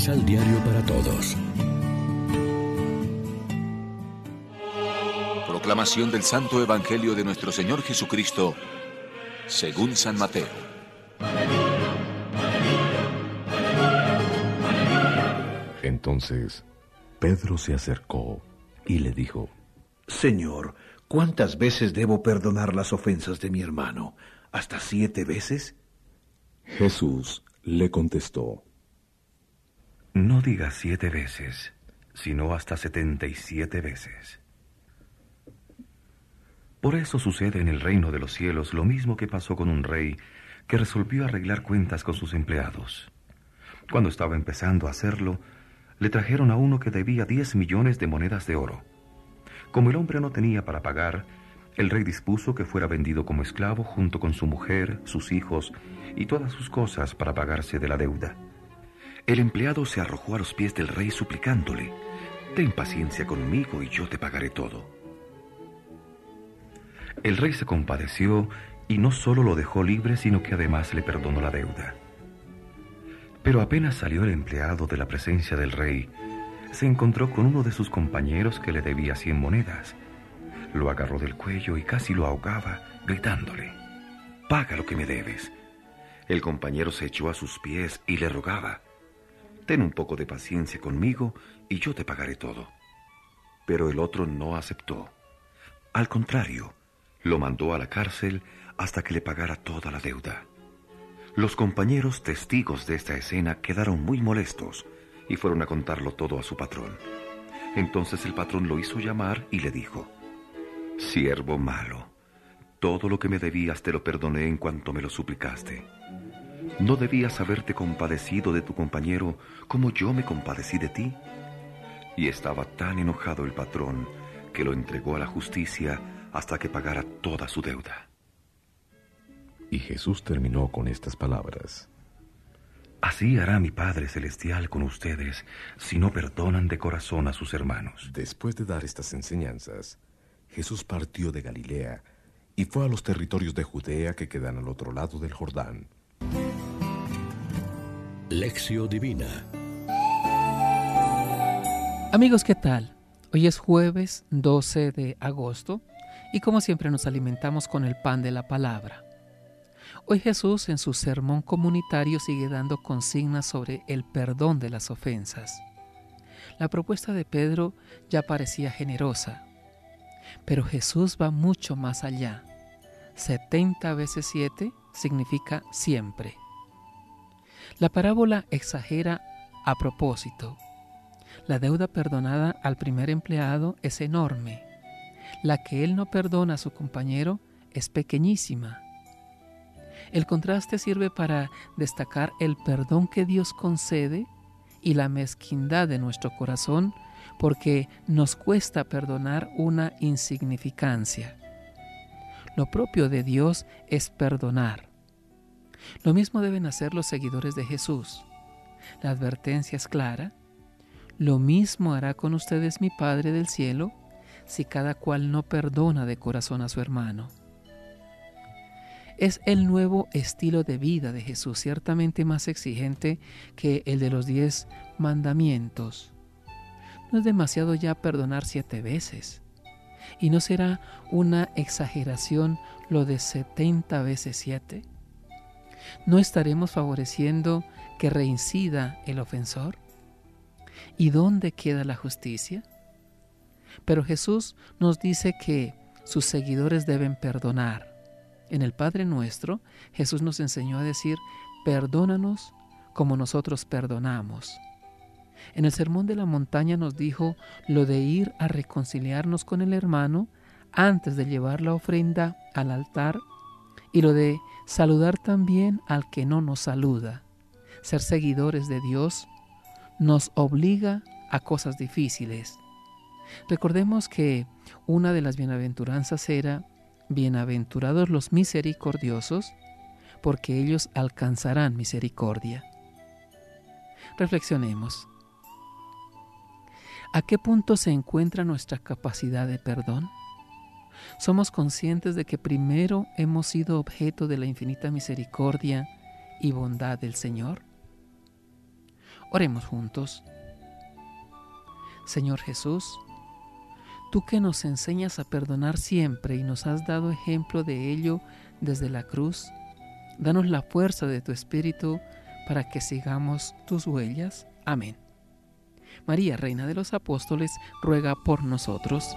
Misal Diario para Todos. Proclamación del Santo Evangelio de nuestro Señor Jesucristo, según San Mateo. Entonces, Pedro se acercó y le dijo, Señor, ¿cuántas veces debo perdonar las ofensas de mi hermano? ¿Hasta siete veces? Jesús le contestó, No digas siete veces, sino hasta setenta y siete veces. Por eso sucede en el reino de los cielos lo mismo que pasó con un rey que resolvió arreglar cuentas con sus empleados. Cuando estaba empezando a hacerlo, le trajeron a uno que debía diez millones de monedas de oro. Como el hombre no tenía para pagar, el rey dispuso que fuera vendido como esclavo junto con su mujer, sus hijos y todas sus cosas para pagarse de la deuda. El empleado se arrojó a los pies del rey suplicándole, Ten paciencia conmigo y yo te pagaré todo. El rey se compadeció y no solo lo dejó libre, sino que además le perdonó la deuda. Pero apenas salió el empleado de la presencia del rey, se encontró con uno de sus compañeros que le debía cien monedas. Lo agarró del cuello y casi lo ahogaba, gritándole, Paga lo que me debes. El compañero se echó a sus pies y le rogaba, Ten un poco de paciencia conmigo y yo te pagaré todo. Pero el otro no aceptó. Al contrario, lo mandó a la cárcel hasta que le pagara toda la deuda. Los compañeros testigos de esta escena quedaron muy molestos y fueron a contarlo todo a su patrón. Entonces el patrón lo hizo llamar y le dijo, Siervo malo, todo lo que me debías te lo perdoné en cuanto me lo suplicaste. ¿No debías haberte compadecido de tu compañero como yo me compadecí de ti? Y estaba tan enojado el patrón que lo entregó a la justicia hasta que pagara toda su deuda. Y Jesús terminó con estas palabras. Así hará mi Padre Celestial con ustedes si no perdonan de corazón a sus hermanos. Después de dar estas enseñanzas, Jesús partió de Galilea y fue a los territorios de Judea que quedan al otro lado del Jordán. Lección Divina Amigos, ¿qué tal? Hoy es jueves 12 de agosto y como siempre nos alimentamos con el pan de la palabra. Hoy Jesús en su sermón comunitario sigue dando consignas sobre el perdón de las ofensas. La propuesta de Pedro ya parecía generosa, pero Jesús va mucho más allá. 70 veces 7 significa siempre. La parábola exagera a propósito. La deuda perdonada al primer empleado es enorme. La que él no perdona a su compañero es pequeñísima. El contraste sirve para destacar el perdón que Dios concede y la mezquindad de nuestro corazón porque nos cuesta perdonar una insignificancia. Lo propio de Dios es perdonar. Lo mismo deben hacer los seguidores de Jesús. La advertencia es clara. Lo mismo hará con ustedes mi Padre del cielo si cada cual no perdona de corazón a su hermano. Es el nuevo estilo de vida de Jesús, ciertamente más exigente que el de los diez mandamientos. No es demasiado ya perdonar siete veces. ¿Y no será una exageración lo de setenta veces siete? ¿No estaremos favoreciendo que reincida el ofensor? ¿Y dónde queda la justicia? Pero Jesús nos dice que sus seguidores deben perdonar. En el Padre nuestro, Jesús nos enseñó a decir, perdónanos como nosotros perdonamos. En el Sermón de la Montaña nos dijo lo de ir a reconciliarnos con el hermano antes de llevar la ofrenda al altar y lo de saludar también al que no nos saluda. Ser seguidores de Dios nos obliga a cosas difíciles. Recordemos que una de las bienaventuranzas era, bienaventurados los misericordiosos, porque ellos alcanzarán misericordia. Reflexionemos. ¿A qué punto se encuentra nuestra capacidad de perdón? ¿Somos conscientes de que primero hemos sido objeto de la infinita misericordia y bondad del Señor? Oremos juntos. Señor Jesús, tú que nos enseñas a perdonar siempre y nos has dado ejemplo de ello desde la cruz, danos la fuerza de tu Espíritu para que sigamos tus huellas. Amén. María, Reina de los Apóstoles, ruega por nosotros.